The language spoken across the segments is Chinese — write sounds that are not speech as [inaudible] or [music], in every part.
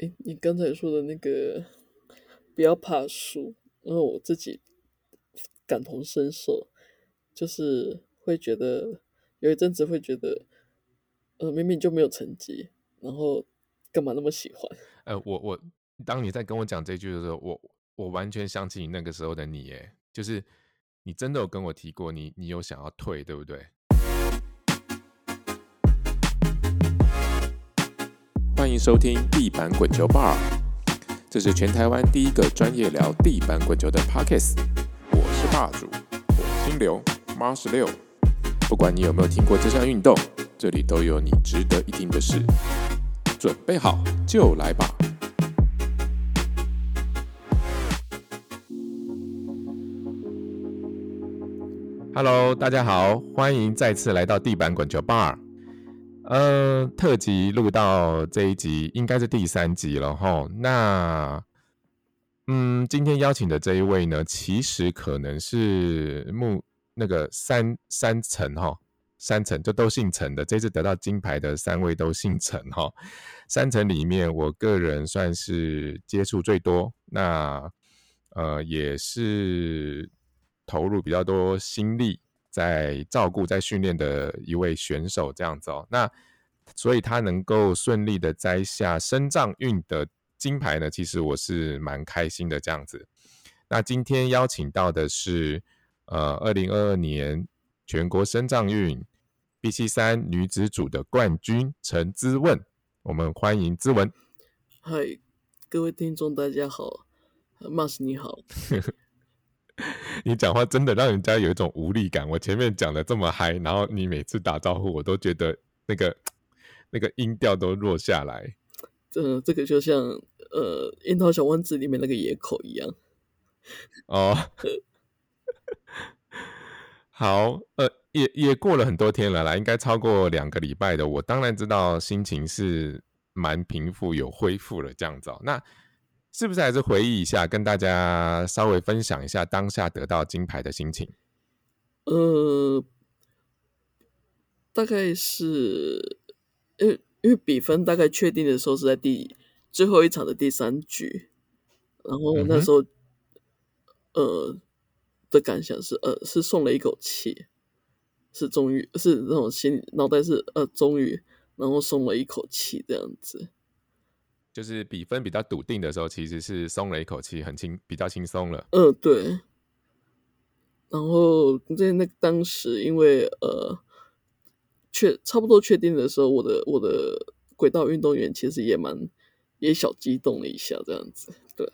哎，你刚才说的那个不要怕输，因为我自己感同身受，就是会觉得有一阵子会觉得，呃，明明就没有成绩，然后干嘛那么喜欢？呃，我我当你在跟我讲这句的时候，我我完全想起你那个时候的你，哎，就是你真的有跟我提过，你你有想要退，对不对？欢迎收听地板滚球 Bar，这是全台湾第一个专业聊地板滚球的 Pockets。我是霸主，火星流，Mars 十六。不管你有没有听过这项运动，这里都有你值得一听的事。准备好就来吧！Hello，大家好，欢迎再次来到地板滚球 Bar。呃，特辑录到这一集应该是第三集了哈。那，嗯，今天邀请的这一位呢，其实可能是木那个三三层哈，三层就都姓陈的。这次得到金牌的三位都姓陈哈。三层里面，我个人算是接触最多，那呃也是投入比较多心力。在照顾、在训练的一位选手这样子哦，那所以他能够顺利的摘下深藏运的金牌呢，其实我是蛮开心的这样子。那今天邀请到的是呃，二零二二年全国深藏运 B 七三女子组的冠军陈姿问，我们欢迎姿文。嗨，各位听众大家好，Mas 你好。[laughs] [laughs] 你讲话真的让人家有一种无力感。我前面讲的这么嗨，然后你每次打招呼，我都觉得 [tsk] 那个 [tsk] 那个音调都弱下来。这这个就像呃《樱桃小丸子》里面那个野口一样。哦，[laughs] 好，呃，也也过了很多天了啦，应该超过两个礼拜的。我当然知道心情是蛮平复，有恢复了这样子。那。是不是还是回忆一下，跟大家稍微分享一下当下得到金牌的心情？呃，大概是，因为因为比分大概确定的时候是在第最后一场的第三局，然后那时候，呃的感想是，呃，是松了一口气，是终于是那种心脑袋是呃终于，然后松了一口气这样子。就是比分比较笃定的时候，其实是松了一口气，很轻，比较轻松了。嗯，对。然后在那当时，因为呃，确差不多确定的时候，我的我的轨道运动员其实也蛮也小激动了一下，这样子。对。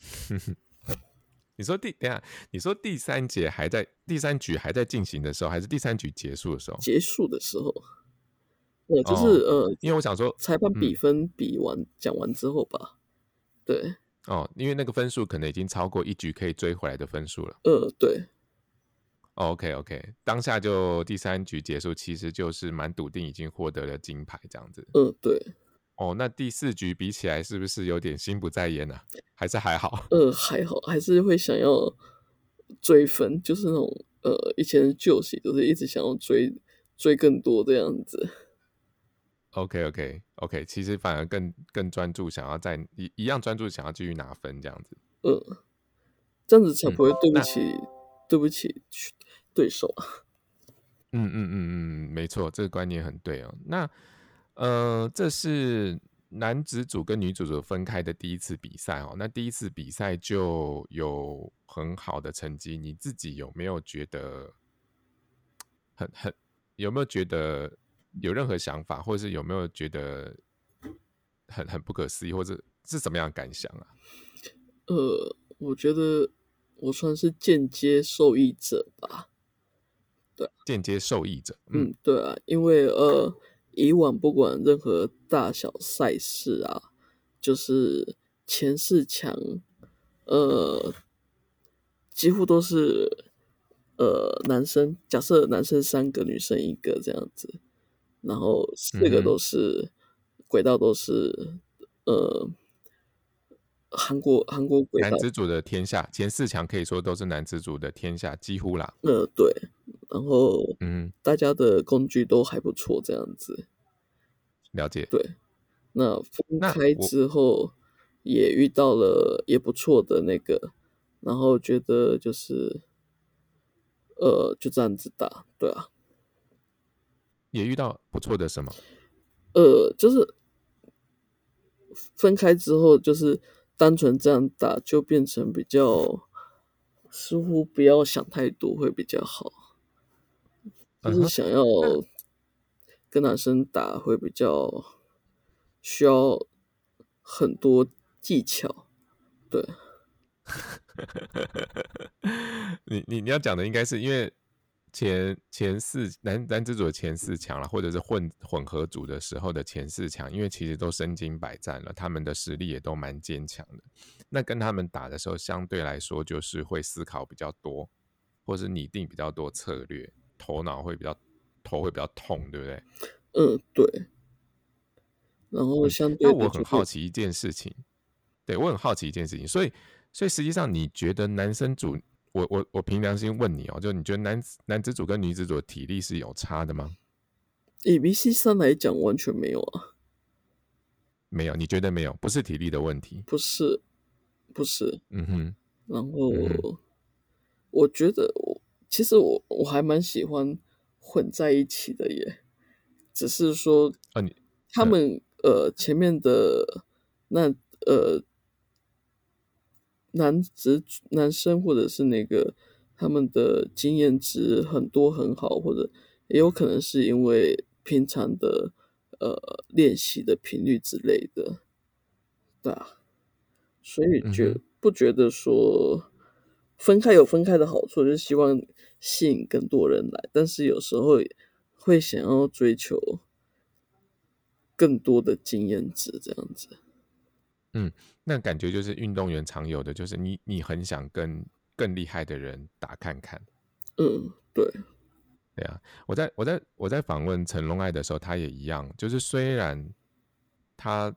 [laughs] 你说第等下，你说第三节还在第三局还在进行的时候，还是第三局结束的时候？结束的时候。对，就是呃，因为我想说，裁判比分比完讲完之后吧，对，哦，因为那个分数可能已经超过一局可以追回来的分数了。呃，对。OK OK，当下就第三局结束，其实就是蛮笃定已经获得了金牌这样子。嗯，对。哦，那第四局比起来是不是有点心不在焉呢？还是还好？呃，还好，还是会想要追分，就是那种呃以前的旧习，就是一直想要追追更多这样子。OK OK OK，其实反而更更专注，想要在一一样专注，想要继续拿分这样子。嗯，这样子才不会对不起对不起对手啊。[laughs] 嗯嗯嗯嗯，没错，这个观念很对哦。那呃，这是男子组跟女子组分开的第一次比赛哦。那第一次比赛就有很好的成绩，你自己有没有觉得很很有没有觉得？有任何想法，或者是有没有觉得很很不可思议，或者是怎么样感想啊？呃，我觉得我算是间接受益者吧。对，间接受益者。嗯，对啊，因为呃，以往不管任何大小赛事啊，就是前四强，呃，几乎都是呃男生，假设男生三个，女生一个这样子。然后四个都是轨道，都是呃韩国韩国轨道男子组的天下前四强，可以说都是男子组的天下，几乎啦。呃，对，然后嗯，大家的工具都还不错，这样子。了解。对，那分开之后也遇到了也不错的那个，然后觉得就是呃就这样子打，对啊，也遇到不错的什么？呃就是分开之后就是单纯这样打，就变成比较似乎不要想太多会比较好，就是想要跟男生打会比较需要很多技巧，对。[laughs] 你你你要讲的应该是因为前前四男男子组的前四强了，或者是混混合组的时候的前四强，因为其实都身经百战了，他们的实力也都蛮坚强的。那跟他们打的时候，相对来说就是会思考比较多，或是拟定比较多策略，头脑会比较头会比较痛，对不对？嗯，对。然后嗯，相那我很好奇一件事情，对我很好奇一件事情，所以所以实际上你觉得男生组，我我我凭良心问你哦，就你觉得男子男子组跟女子组的体力是有差的吗？以 BC 三来讲，完全没有啊，没有，你觉得没有？不是体力的问题。不是，不是。嗯哼，然后我觉得我其实我我还蛮喜欢混在一起的耶，只是说啊，你他嗯们呃前面的那呃男子男生或者是那个他们的经验值很多很好，或者也有可能是因为平常的呃练习的频率之类的，对啊，所以觉嗯，不觉得说分开有分开的好处，就是希望吸引更多人来，但是有时候会想要追求更多的经验值，这样子。嗯，那感觉就是运动员常有的，就是你你很想跟更厉害的人打看看。嗯，对，对啊，我在我在我在访问陈龙爱的时候，他也一样，就是虽然他，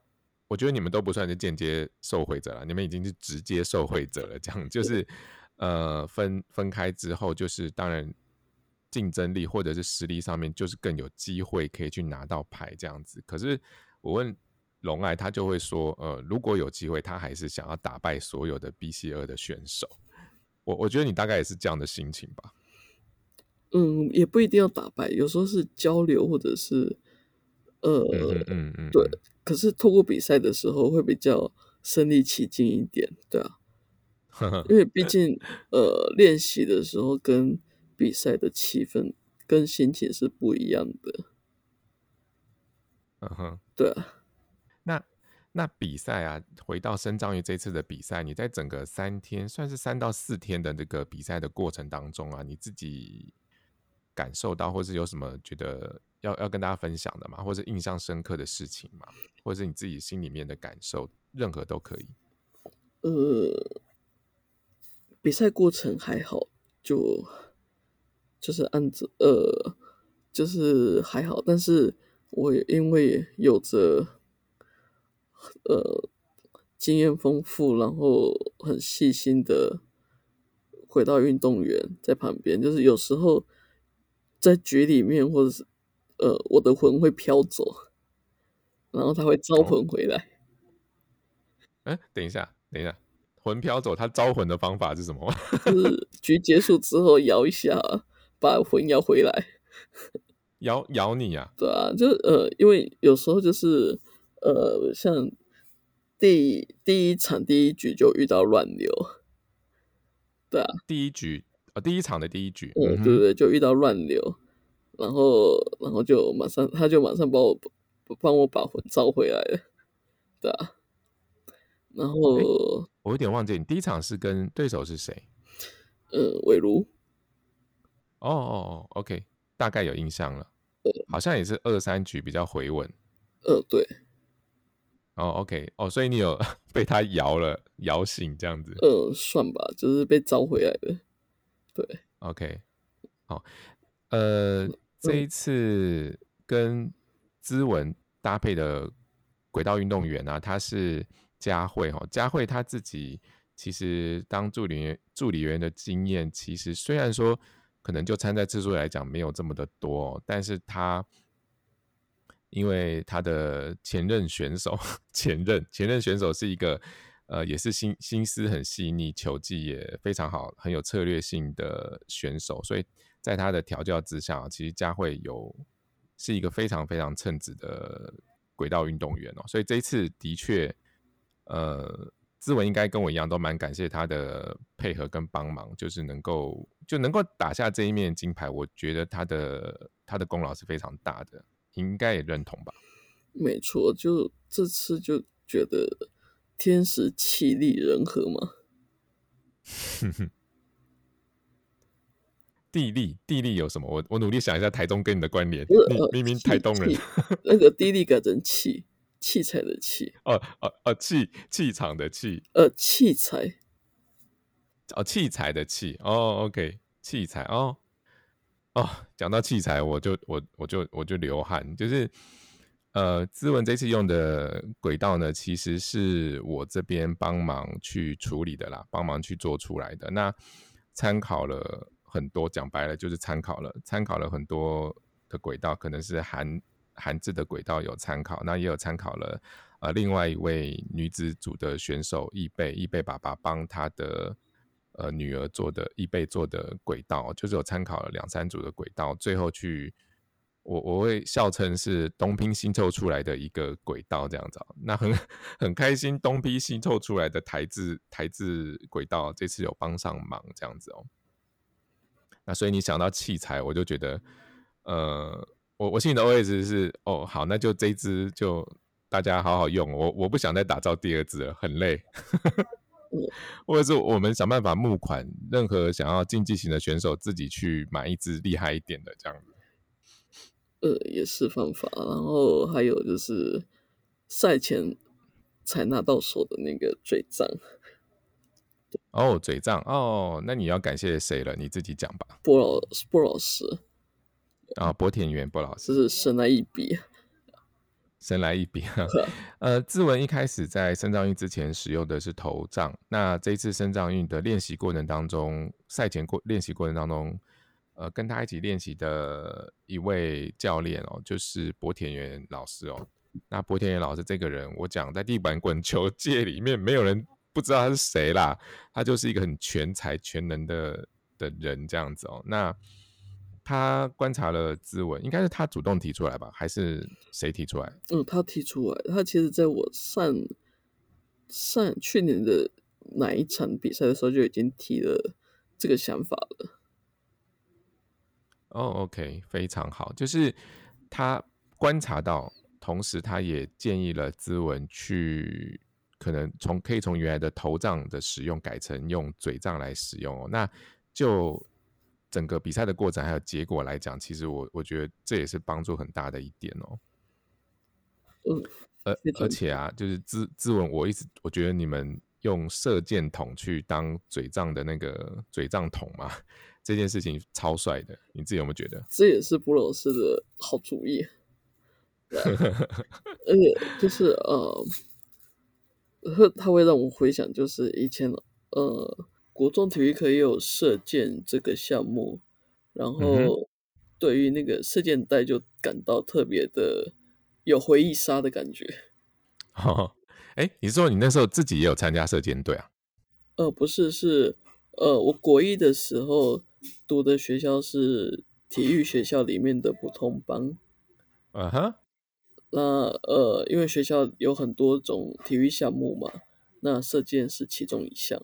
我觉得你们都不算是间接受惠者了，你们已经是直接受惠者了。这样就是呃分分开之后，就是当然竞争力或者是实力上面，就是更有机会可以去拿到牌这样子。可是我问龙爱，他就会说，呃，如果有机会，他还是想要打败所有的 BC 二的选手。我我觉得你大概也是这样的心情吧。嗯，也不一定要打败，有时候是交流，或者是呃，嗯嗯嗯嗯，对。嗯可是透过比赛的时候会比较身临其境一点，对啊，[laughs] 因为毕竟呃练习的时候跟比赛的气氛跟心情是不一样的，嗯哼。对啊。那那比赛啊，回到深章鱼这次的比赛，你在整个三天，算是三到四天的这个比赛的过程当中啊，你自己感受到，或是有什么觉得要要跟大家分享的吗？或是印象深刻的事情吗？或是你自己心里面的感受，任何都可以。呃，比赛过程还好，就就是按着呃，就是还好，但是我因为有着呃经验丰富，然后很细心的回到运动员在旁边，就是有时候在局里面或者是呃我的魂会飘走，然后他会招哦，魂回来。[laughs] 哎，等一下，等一下，魂飘走，他招魂的方法是什么？[laughs] 就是局结束之后摇一下，把魂摇回来。[laughs] 咬咬你啊？对啊，就呃，因为有时候就是呃，像第第一场第一局就遇到乱流，对啊，第一局，呃，第一场的第一局，嗯，对对，就遇到乱流，然后然后就马上他就马上帮我帮我把魂召回来了，对啊，然哎，后我有点忘记，你第一场是跟对手是谁？呃，韦如，哦哦哦，OK，大概有印象了，好像也是二三局比较回稳。呃，对，哦，OK，哦，所以你有 [laughs] 被他摇了，摇醒这样子。呃，算吧，就是被召回来的，对，OK，好，呃，这一次跟资文搭配的轨道运动员啊，他是佳慧哈，佳慧他自己其实当助理员助理员的经验，其实虽然说可能就参赛次数来讲没有这么的多，但是他因为他的前任选手，前任前任选手是一个呃，也是心心思很细腻、球技也非常好、很有策略性的选手，所以在他的调教之下，其实佳慧有是一个非常非常称职的轨道运动员哦。所以这一次的确，呃，志文应该跟我一样，都蛮感谢他的配合跟帮忙，就是能够就能够打下这一面金牌，我觉得他的他的功劳是非常大的。应该也认同吧？没错，就这次就觉得天时气力人和嘛。[laughs] 地利地利有什么？我我努力想一下，台中跟你的关联。你明明台东人，那个地利改成器器材的器。哦哦哦，气气场的气。呃，器材。哦，器材的器。哦，OK，器材。哦。哦，讲到器材，我就我我就我就流汗。就是呃，资文这次用的轨道呢，其实是我这边帮忙去处理的啦，帮忙去做出来的。那参考了很多，讲白了就是参考了，参考了很多的轨道，可能是韩韩制的轨道有参考，那也有参考了呃另外一位女子组的选手易贝，易贝爸爸帮他的。呃，女儿做的易贝做的轨道，就是有参考了两三组的轨道，最后去我我会笑称是东拼西凑出来的一个轨道这样子。那很很开心，东拼西凑出来的台字台字轨道这次有帮上忙这样子哦。那所以你想到器材，我就觉得，呃，我我心里的 OS 是哦，好，那就这支就大家好好用，我我不想再打造第二支了，很累。或者是我们想办法募款，任何想要竞技型的选手自己去买一支厉害一点的这样子。呃，也是方法。然后还有就是赛前才拿到手的那个嘴杖。哦，嘴杖哦，那你要感谢谁了？你自己讲吧。波老波老师啊，博田园波老师是神来一笔。神来一笔啊！[laughs] 呃，志文一开始在深藏运之前使用的是头杖，那这一次深藏运的练习过程当中，赛前过练习过程当中，呃，跟他一起练习的一位教练哦，就是博田园老师哦。那博田园老师这个人，我讲在地板滚球界里面，没有人不知道他是谁啦，他就是一个很全才全能的的人这样子哦。那他观察了资文，应该是他主动提出来吧，还是谁提出来？嗯，他提出来。他其实在我上上去年的哪一场比赛的时候就已经提了这个想法了。哦，OK，非常好。就是他观察到，同时他也建议了资文去，可能从可以从原来的头杖的使用改成用嘴杖来使用哦。那就。整个比赛的过程还有结果来讲，其实我我觉得这也是帮助很大的一点哦。嗯，而而且啊，就是自自文，我一直我觉得你们用射箭筒去当嘴仗的那个嘴仗筒嘛，这件事情超帅的，你自己有没有觉得？这也是布老师的好主意。而且 [laughs] 就是呃，他会让我回想，就是以前呃。国中体育课也有射箭这个项目，然后对于那个射箭带就感到特别的有回忆杀的感觉。[laughs] 哦，哎，你说你那时候自己也有参加射箭队啊？呃，不是，是呃，我国一的时候读的学校是体育学校里面的普通班。嗯哼，那呃，因为学校有很多种体育项目嘛，那射箭是其中一项。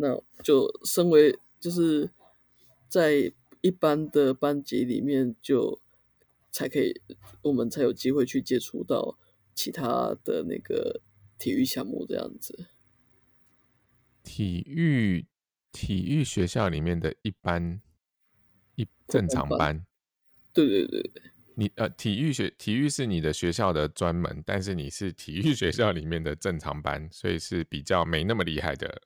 那就身为就是在一般的班级里面，就才可以，我们才有机会去接触到其他的那个体育项目这样子。体育体育学校里面的一般一正常班，对对对对，你呃体育学体育是你的学校的专门，但是你是体育学校里面的正常班，所以是比较没那么厉害的。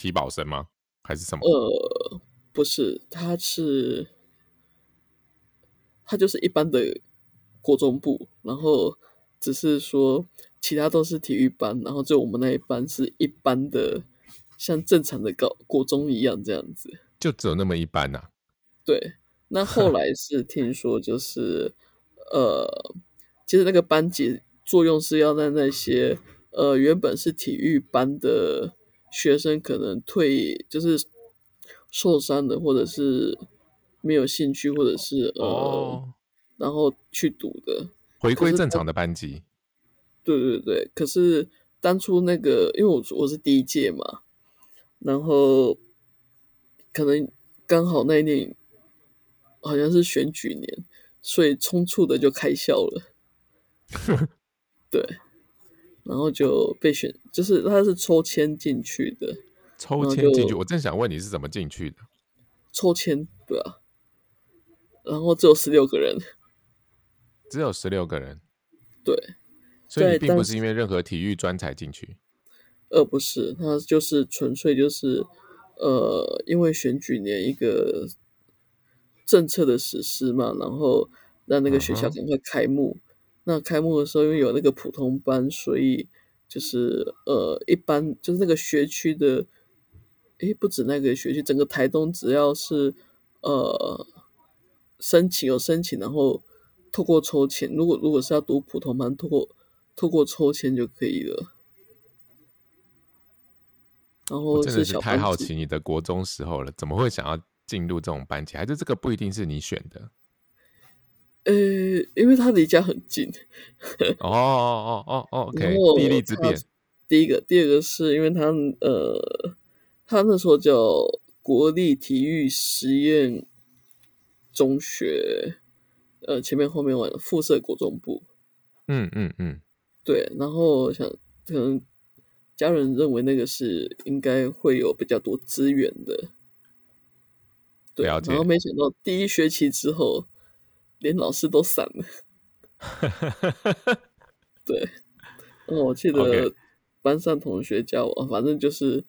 体保生吗？还是什么？呃，不是，他是他就是一般的国中部，然后只是说其他都是体育班，然后就我们那一班是一般的，像正常的高国中一样这样子，就只有那么一班呐。[laughs] 对，那后来是听说就是呃，其实那个班级作用是要在那些呃原本是体育班的学生可能退就是受伤的，或者是没有兴趣，或者是呃，哦，然后去读的。回归正常的班级。对对对，可是当初那个，因为我我是第一届嘛，然后可能刚好那一年好像是选举年，所以冲促的就开校了。[laughs] 对，然后就被选，就是他是抽签进去的，抽签进去，我正想问你是怎么进去的？抽签，对啊，然后只有十六个人，只有十六个人，对，所以并不是因为任何体育专才进去。呃，不是，他就是纯粹就是，呃，因为选举年一个政策的实施嘛，然后让那个学校赶快开幕。那开幕的时候，因为有那个普通班，所以就是呃，一般就是那个学区的，诶，不止那个学区，整个台东只要是呃申请有申请，然后透过抽签，如果如果是要读普通班，透过透过抽签就可以了。然后我真的是小太好奇你的国中时候了，怎么会想要进入这种班级？还是这个不一定是你选的？呃，因为他离家很近，哦哦哦哦哦，[laughs] OK，然后地利之他便。第一个，第二个是因为他呃，他那时候叫国立体育实验中学，呃，前面后面完附设国中部，嗯嗯嗯，对，然后我想可能家人认为那个是应该会有比较多资源的，对，然后没想到第一学期之后，连老师都散了。[laughs] 对，我记得班上同学叫我，反正就是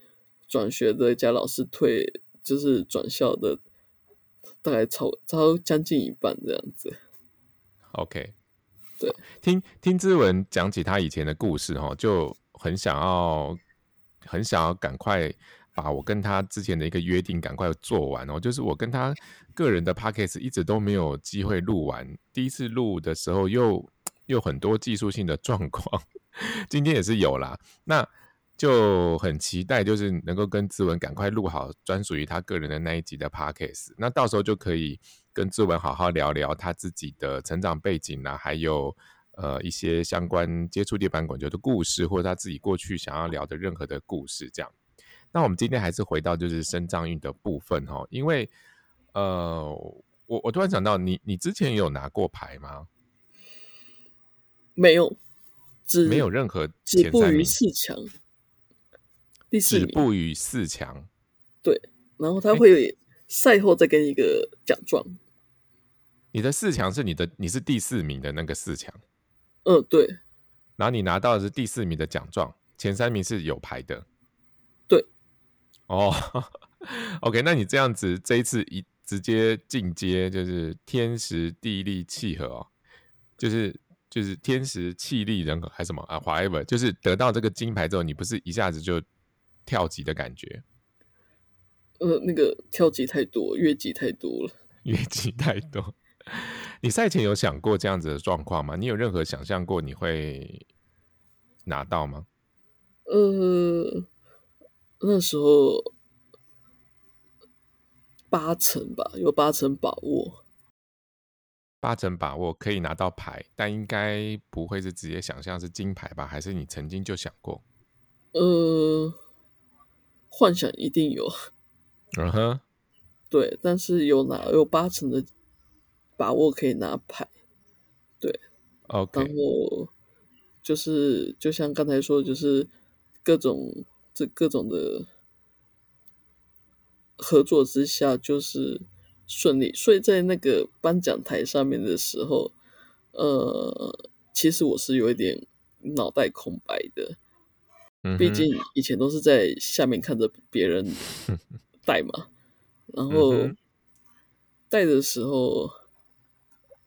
转学的加老师退，就是转校的，大概超超将近一半这样子。OK，对，听听之文讲起他以前的故事哈，就很想要很想要赶快把我跟他之前的一个约定赶快做完哦。就是我跟他个人的 p a c k a g e 一直都没有机会录完，第一次录的时候又又很多技术性的状况，[laughs] 今天也是有啦。那就很期待，就是能够跟志文赶快录好专属于他个人的那一集的 podcast，那到时候就可以跟志文好好聊聊他自己的成长背景啊，还有呃一些相关接触地板滚球的故事，或者他自己过去想要聊的任何的故事，这样。那我们今天还是回到就是深藏运的部分哈，因为呃，我我突然想到你，你之前有拿过牌吗？没有，只没有任何止步于四强，第四止。步于四强。对，然后他会有赛后再给你一个奖状。你的四强是你的，你是第四名的那个四强，嗯，对然后你拿到的是第四名的奖状，前三名是有牌的。对，哦，OK，那你这样子这一次一直接进阶，就是天时地利气和哦，就是就是天时气力人和还是什么啊，whatever，就是得到这个金牌之后，你不是一下子就跳级的感觉，呃，那个跳级太多，越级太多了。[laughs] 越级太多。[laughs] 你赛前有想过这样子的状况吗？你有任何想象过你会拿到吗？呃，那时候八成吧，有八成把握。八成把握可以拿到牌，但应该不会是直接想象是金牌吧？还是你曾经就想过？呃，幻想一定有，嗯哼，对，但是有拿有八成的把握可以拿牌，对 OK，后就是就像刚才说的，就是各种这各种的合作之下，就是顺利。所以在那个颁奖台上面的时候，呃，其实我是有一点脑袋空白的，嗯毕竟以前都是在下面看着别人 [laughs] 带嘛，然后带的时候，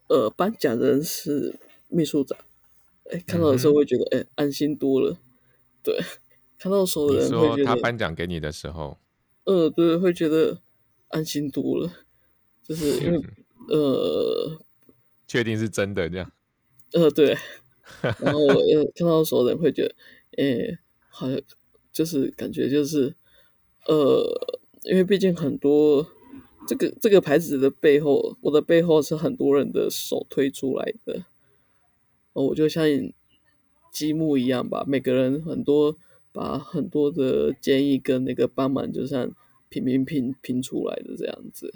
呃，颁奖人是秘书长，哎，看到的时候会觉得，哎、安心多了。对，看到手的你人会觉得，颁奖给你的时候，呃，对，会觉得安心多了，就是 [laughs] 因为，呃，确定是真的这样？[laughs] 呃，对。[laughs] 然后我呃，看到的时候人会觉得，诶，好像就是感觉就是，呃，因为毕竟很多这个这个牌子的背后，我的背后是很多人的手推出来的。哦，我就像积木一样吧，每个人很多把很多的建议跟那个帮忙，就像拼拼拼拼出来的这样子，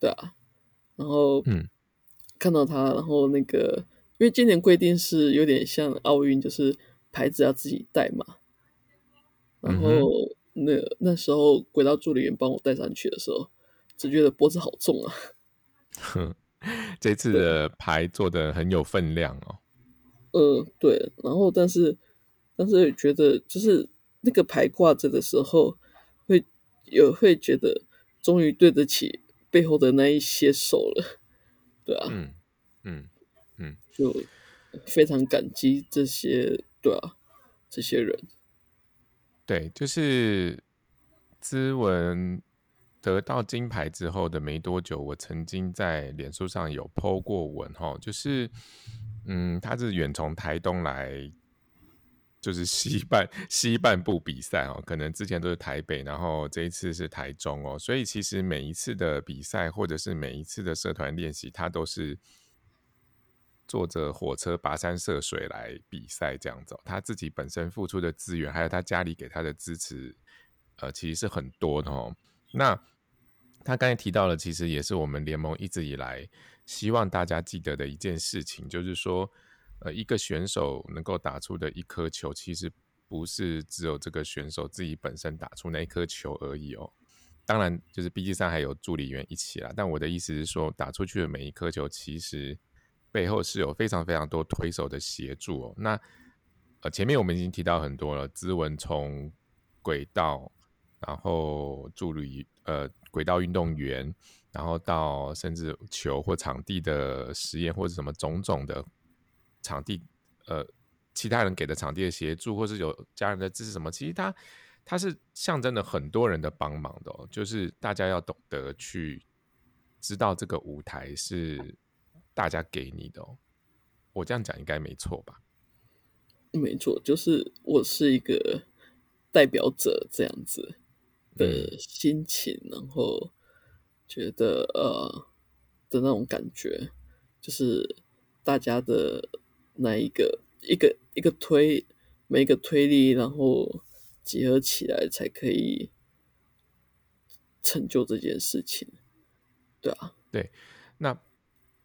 对啊。然后，嗯，看到他，然后那个。因为今年规定是有点像奥运，就是牌子要自己带嘛。然后那那时候轨道助理员帮我带上去的时候，只觉得脖子好重啊。哼，这次的牌做的很有分量哦。呃，对。然后，但是但是觉得就是那个牌挂着的时候，会有会觉得终于对得起背后的那一些手了。对啊。嗯嗯。嗯，就非常感激这些，对啊，这些人。对，就是资文得到金牌之后的没多久，我曾经在脸书上有 po 过文哈，就是，嗯，他是远从台东来，就是西半 [laughs] 西半部比赛哦，可能之前都是台北，然后这一次是台中哦，所以其实每一次的比赛或者是每一次的社团练习，他都是。坐着火车跋山涉水来比赛，这样子，他自己本身付出的资源，还有他家里给他的支持，呃，其实是很多的哦。那他刚才提到了，其实也是我们联盟一直以来希望大家记得的一件事情，就是说，呃，一个选手能够打出的一颗球，其实不是只有这个选手自己本身打出那一颗球而已哦。当然，就是 B G 三还有助理员一起啦。但我的意思是说，打出去的每一颗球，其实。背后是有非常非常多推手的协助哦。那呃，前面我们已经提到很多了，资文从轨道，然后助理呃轨道运动员，然后到甚至球或场地的实验或者什么种种的场地呃其他人给的场地的协助，或是有家人的支持什么，其实他他是象征了很多人的帮忙的，就是大家要懂得去知道这个舞台是。大家给你的，我这样讲应该没错吧？没错，就是我是一个代表者这样子的心情，然后觉得呃的那种感觉，就是大家的那一个一个一个推每一个推力，然后结合起来才可以成就这件事情，对啊，对，那。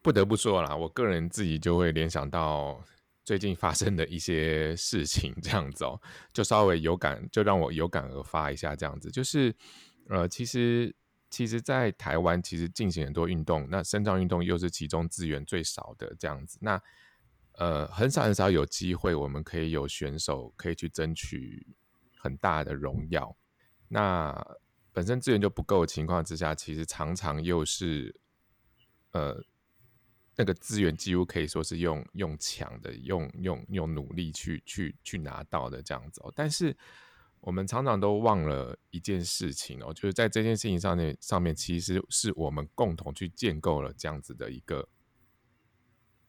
不得不说啦，我个人自己就会联想到最近发生的一些事情，这样子哦，就稍微有感，就让我有感而发一下，这样子，就是呃，其实其实，在台湾其实进行很多运动，那身障运动又是其中资源最少的这样子，那呃，很少很少有机会，我们可以有选手可以去争取很大的荣耀，那本身资源就不够的情况之下，其实常常又是呃。那个资源几乎可以说是用用抢的，用用用努力去去去拿到的这样子哦。但是我们常常都忘了一件事情哦，就是在这件事情上面上面，其实是我们共同去建构了这样子的一个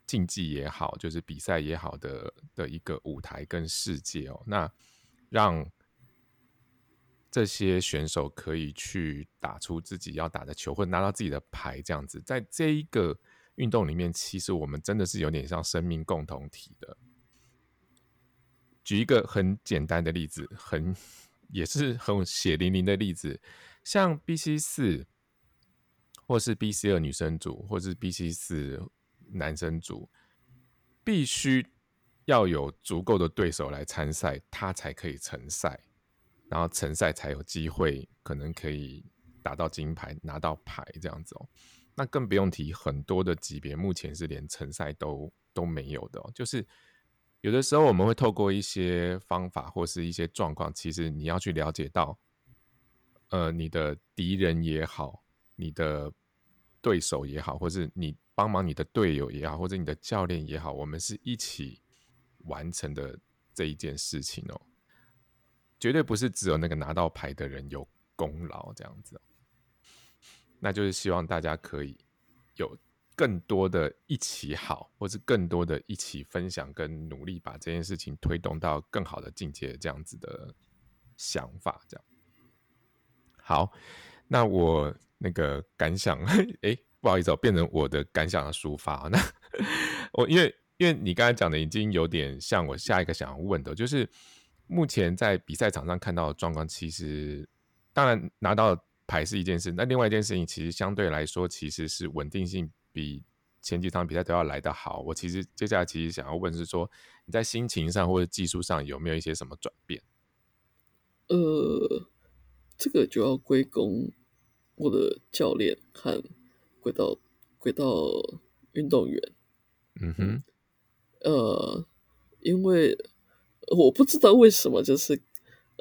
竞技也好，就是比赛也好的的一个舞台跟世界哦。那让这些选手可以去打出自己要打的球，或者拿到自己的牌，这样子，在这一个。运动里面，其实我们真的是有点像生命共同体的。举一个很简单的例子，很也是很血淋淋的例子，像 B C 四，或是 B C 二女生组，或是 B C 四男生组，必须要有足够的对手来参赛，他才可以成赛，然后成赛才有机会，可能可以打到金牌，拿到牌这样子哦。那更不用提，很多的级别目前是连成赛都都没有的。就是有的时候我们会透过一些方法或是一些状况，其实你要去了解到，呃，你的敌人也好，你的对手也好，或是你帮忙你的队友也好，或者你的教练也好，我们是一起完成的这一件事情哦，绝对不是只有那个拿到牌的人有功劳这样子。那就是希望大家可以有更多的一起好，或是更多的一起分享跟努力，把这件事情推动到更好的境界，这样子的想法，这样。好，那我那个感想，[laughs] 哎，不好意思，变成我的感想的抒发。[laughs] 那我因为因为你刚才讲的已经有点像我下一个想要问的，就是目前在比赛场上看到的状况，其实当然拿到牌是一件事，那另外一件事情其实相对来说其实是稳定性比前几场比赛都要来得好。我其实接下来其实想要问是说你在心情上或者技术上有没有一些什么转变？呃。这个就要归功我的教练和轨道轨道运动员。嗯哼，呃，因为我不知道为什么，就是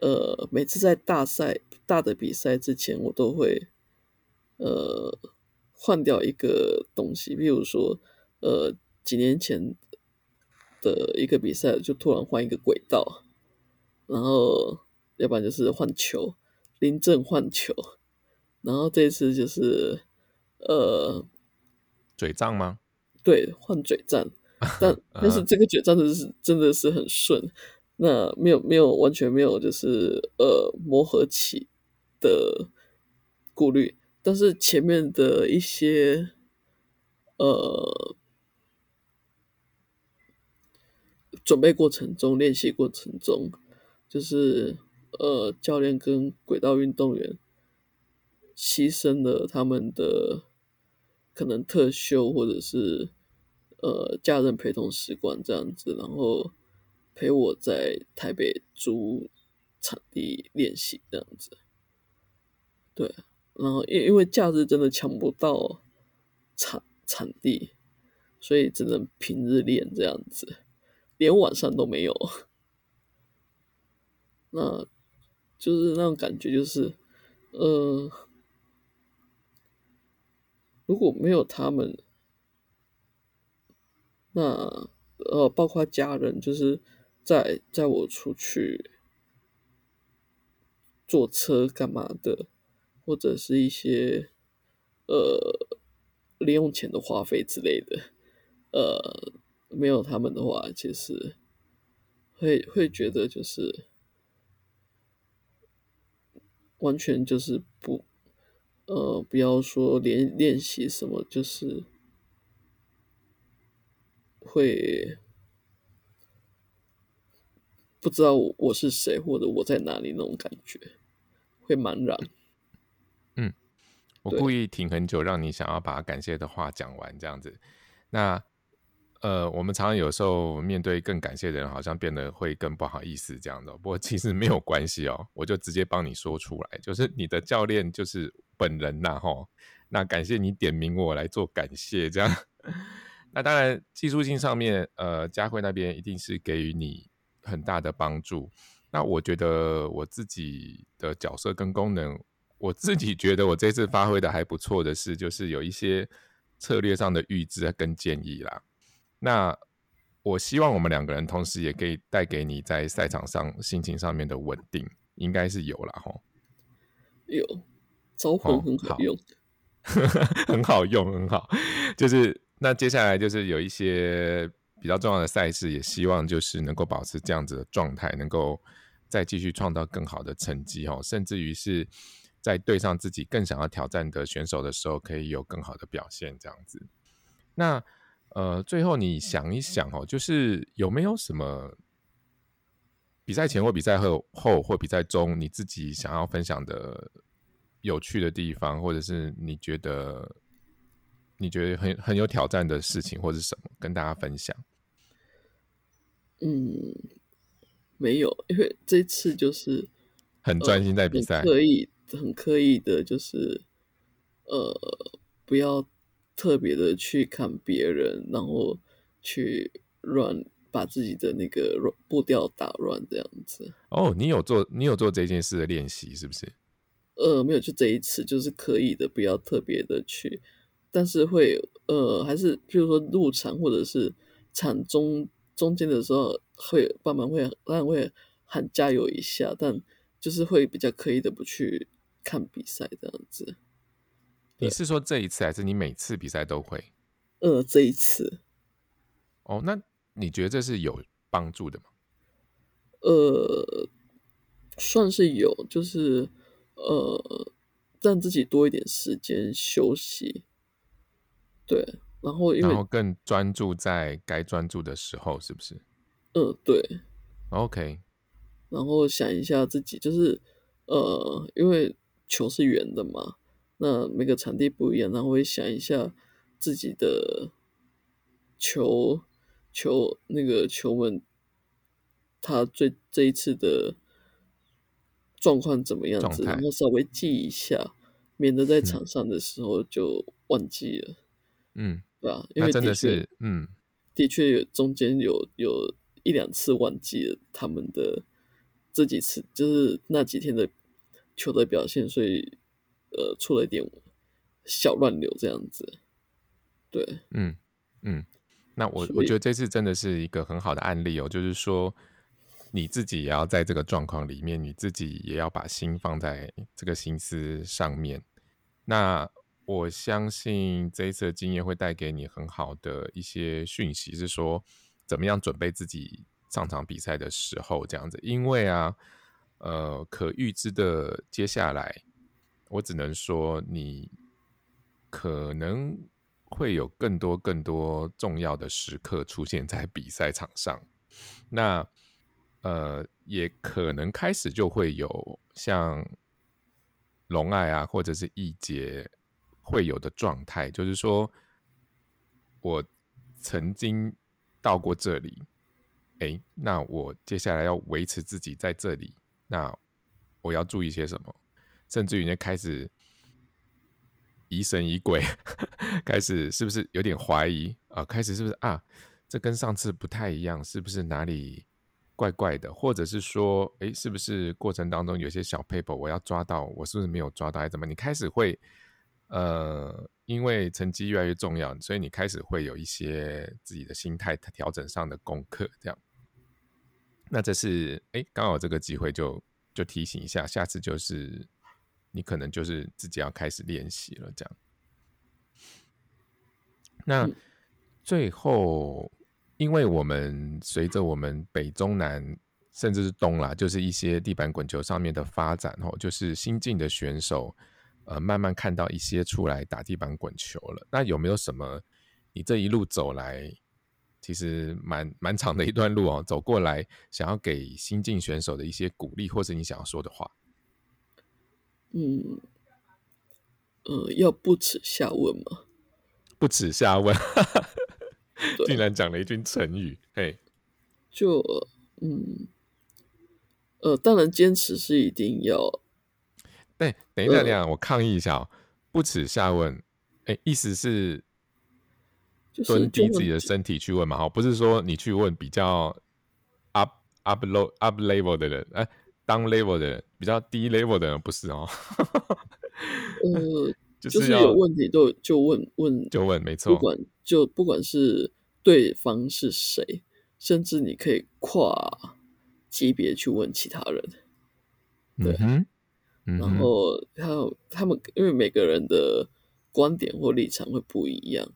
呃，每次在大赛大的比赛之前，我都会呃换掉一个东西，比如说呃几年前的一个比赛，就突然换一个轨道，然后要不然就是换球。临阵换球，然后这次就是呃嘴仗吗？对，换嘴仗，[laughs] 但但是这个嘴仗的是真的是很顺，那没有没有完全没有就是呃磨合期的顾虑，但是前面的一些呃准备过程中、练习过程中，就是。呃，教练跟轨道运动员牺牲了他们的可能特休，或者是呃家人陪同时光这样子，然后陪我在台北租场地练习这样子。对，然后因因为假日真的抢不到场场地，所以只能平日练这样子，连晚上都没有。那。就是那种感觉，就是，呃，如果没有他们，那呃，包括家人，就是在在我出去坐车干嘛的，或者是一些呃零用钱的花费之类的，呃，没有他们的话，其实会会觉得就是。完全就是不，呃，不要说练练习什么，就是会不知道我是谁或者我在哪里那种感觉，会茫然。嗯，我故意停很久，让你想要把感谢的话讲完，这样子。那。呃，我们常常有时候面对更感谢的人，好像变得会更不好意思这样的。不过其实没有关系哦，我就直接帮你说出来，就是你的教练就是本人呐，吼。那感谢你点名我来做感谢，这样。[laughs] 那当然技术性上面，呃，佳慧那边一定是给予你很大的帮助。那我觉得我自己的角色跟功能，我自己觉得我这次发挥的还不错的是，就是有一些策略上的预知跟建议啦。那我希望我们两个人同时也可以带给你在赛场上心情上面的稳定，应该是有了哈。有招魂很好用，[laughs] 很好用，很好。就是那接下来就是有一些比较重要的赛事，也希望就是能够保持这样子的状态，能够再继续创造更好的成绩哦，甚至于是在对上自己更想要挑战的选手的时候，可以有更好的表现，这样子。那。呃，最后你想一想哦，就是有没有什么比赛前或比赛后后或比赛中，你自己想要分享的有趣的地方，或者是你觉得你觉得很很有挑战的事情，或者什么跟大家分享？嗯，没有，因为这次就是很专心在比赛，刻意很刻意的，就是呃，不要。特别的去看别人，然后去乱把自己的那个步调打乱这样子。哦，你有做你有做这件事的练习是不是？呃，没有，就这一次就是可以的，不要特别的去，但是会呃，还是譬如说入场或者是场中中间的时候，会慢慢会当然会喊加油一下，但就是会比较刻意的不去看比赛这样子。你是说这一次，还是你每次比赛都会？呃，这一次，哦，那你觉得这是有帮助的吗？呃，算是有，就是呃，让自己多一点时间休息，对，然后因为然后更专注在该专注的时候，是不是？呃，对，？OK，然后想一下自己，就是呃，因为球是圆的嘛，那每个场地不一样，然后会想一下自己的球球那个球门，他最这一次的状况怎么样子，然后稍微记一下，免得在场上的时候就忘记了，嗯，对吧？因为真的是，嗯，的确有中间有有一两次忘记了他们的这几次，就是那几天的球的表现，所以呃出了一点小乱流这样子。对，嗯嗯，那我我觉得这次真的是一个很好的案例哦，就是说你自己也要在这个状况里面，你自己也要把心放在这个心思上面。那我相信这一次的经验会带给你很好的一些讯息，是说怎么样准备自己上场比赛的时候这样子。因为啊，呃，可预知的接下来，我只能说你可能会有更多更多重要的时刻出现在比赛场上。那呃，也可能开始就会有像龙爱啊，或者是易杰会有的状态，就是说我曾经到过这里，诶，那我接下来要维持自己在这里，那我要注意些什么？甚至于呢，开始疑神疑鬼，[laughs] 开始是不是有点怀疑啊？开始是不是啊？这跟上次不太一样，是不是哪里怪怪的？或者是说，诶，是不是过程当中有些小 paper 我要抓到，我是不是没有抓到，还是怎么？你开始会呃，因为成绩越来越重要，所以你开始会有一些自己的心态调整上的功课，这样。那这是哎，刚好这个机会就就提醒一下，下次就是你可能就是自己要开始练习了，这样。那嗯最后，因为我们随着我们北中南甚至是东啦，就是一些地板滚球上面的发展哦，就是新进的选手，呃，慢慢看到一些出来打地板滚球了。那有没有什么你这一路走来，其实蛮蛮长的一段路哦，走过来，想要给新进选手的一些鼓励，或是你想要说的话？嗯，呃，要不耻下问吗。不耻下问，对竟然讲了一句成语，嘿，就嗯呃，当然坚持是一定要，对，等一下，呃等一下，我抗议一下哦，不耻下问，哎，意思是就是蹲低自己的身体去问嘛，哈，不是说你去问比较 up up low up level 的人，哎，down level 的人，比较低 level 的人不是哦，呃，[laughs] 就就是有问题都就问问，就问，没不错，管就不管是对方是谁，甚至你可以跨级别去问其他人，对嗯，嗯然，后还有他们因为每个人的观点或立场会不一样，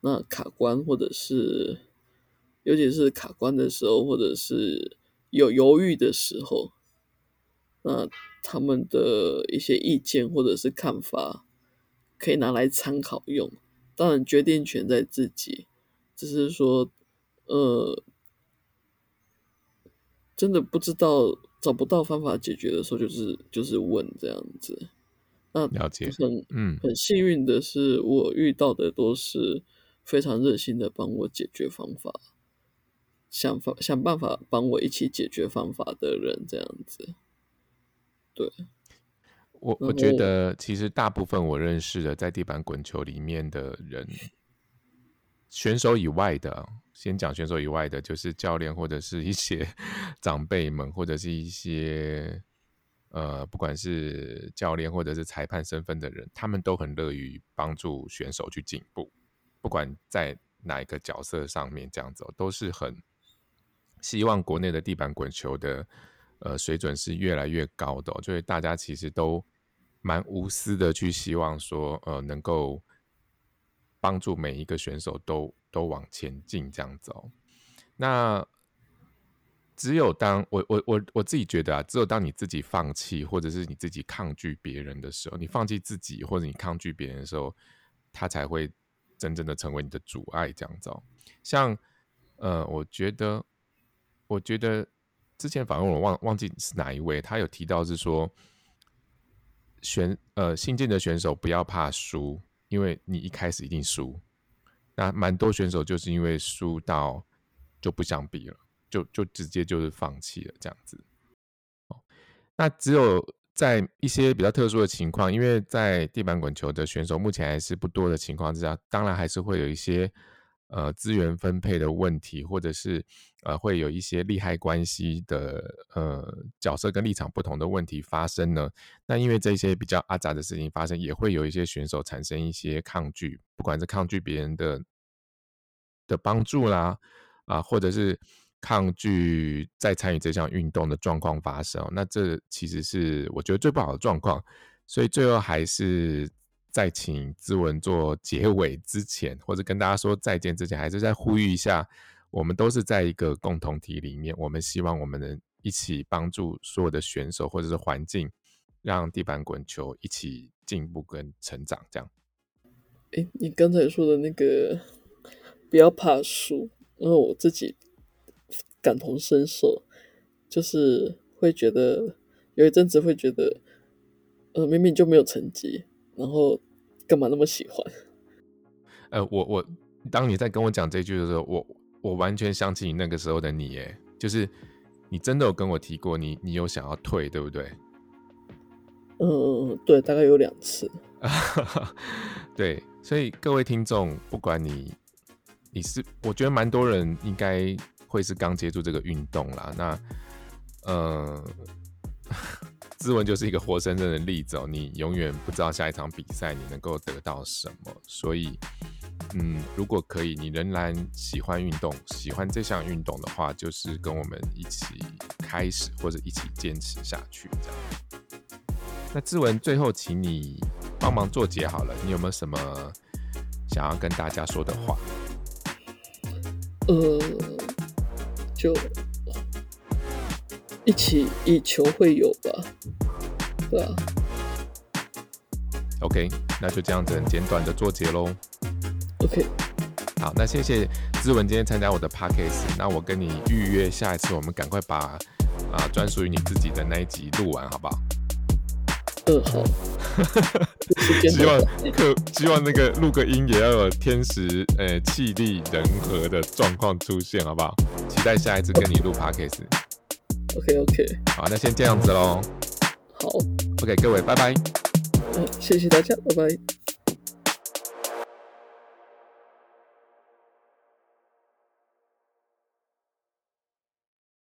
那卡关或者是尤其是卡关的时候，或者是有犹豫的时候，那他们的一些意见或者是看法可以拿来参考用。当然，决定权在自己，只是说，呃，真的不知道找不到方法解决的时候，就是就是问这样子。那了解，很嗯很幸运的是，我遇到的都是非常热心的帮我解决方法，想法想办法帮我一起解决方法的人，这样子。对，我我觉得其实大部分我认识的在地板滚球里面的人，选手以外的，先讲选手以外的，就是教练或者是一些 [laughs] 长辈们，或者是一些呃，不管是教练或者是裁判身份的人，他们都很乐于帮助选手去进步，不管在哪一个角色上面，这样子、哦、都是很希望国内的地板滚球的呃水准是越来越高的、哦，就是大家其实都蛮无私的去希望说呃能够帮助每一个选手都都往前进这样走。那只有当我我我我自己觉得啊，只有当你自己放弃或者是你自己抗拒别人的时候，你放弃自己或者你抗拒别人的时候，他才会真正的成为你的阻碍这样子哦。像呃，我觉得我觉得之前访问我忘忘记是哪一位，他有提到是说选呃新进的选手不要怕输，因为你一开始一定输。那蛮多选手就是因为输到就不想比了。就就直接就是放弃了这样子，哦，那只有在一些比较特殊的情况，因为在地板滚球的选手目前还是不多的情况之下，当然还是会有一些呃资源分配的问题，或者是呃会有一些利害关系的呃角色跟立场不同的问题发生呢。那因为这些比较阿杂的事情发生，也会有一些选手产生一些抗拒，不管是抗拒别人的的帮助啦，啊，或者是。抗拒再参与这项运动的状况发生，那这其实是我觉得最不好的状况。所以最后还是在请资文做结尾之前，或者跟大家说再见之前，还是再呼吁一下：我们都是在一个共同体里面，我们希望我们能一起帮助所有的选手或者是环境，让地板滚球一起进步跟成长。这样。哎，你刚才说的那个不要怕输，因为我自己。感同身受，就是会觉得有一阵子会觉得，呃，明明就没有成绩，然后干嘛那么喜欢？[laughs] 呃，我我当你在跟我讲这句的时候，我我完全想起你那个时候的你，哎，就是你真的有跟我提过，你你有想要退，对不对？嗯，对，大概有两次。[laughs] 对，所以各位听众，不管你你是，我觉得蛮多人应该。会是刚接触这个运动啦，那呃，志文就是一个活生生的例子哦。你永远不知道下一场比赛你能够得到什么，所以嗯，如果可以，你仍然喜欢运动，喜欢这项运动的话，就是跟我们一起开始或者一起坚持下去这样。那志文最后，请你帮忙做结好了，你有没有什么想要跟大家说的话？呃。就一起以球会友吧，对啊。OK，那就这样子很简短的做结喽。OK，好，那谢谢志文今天参加我的 Podcast，那我跟你预约下一次，我们赶快把啊专属于你自己的那一集录完，好不好？嗯，好。[laughs] 希望可希望那个录个音也要有天时呃气力人和的状况出现，好不好？期待下一次跟你录 podcast。OK OK，好，那先这样子喽。好，OK，各位，拜拜。嗯，谢谢大家，拜拜。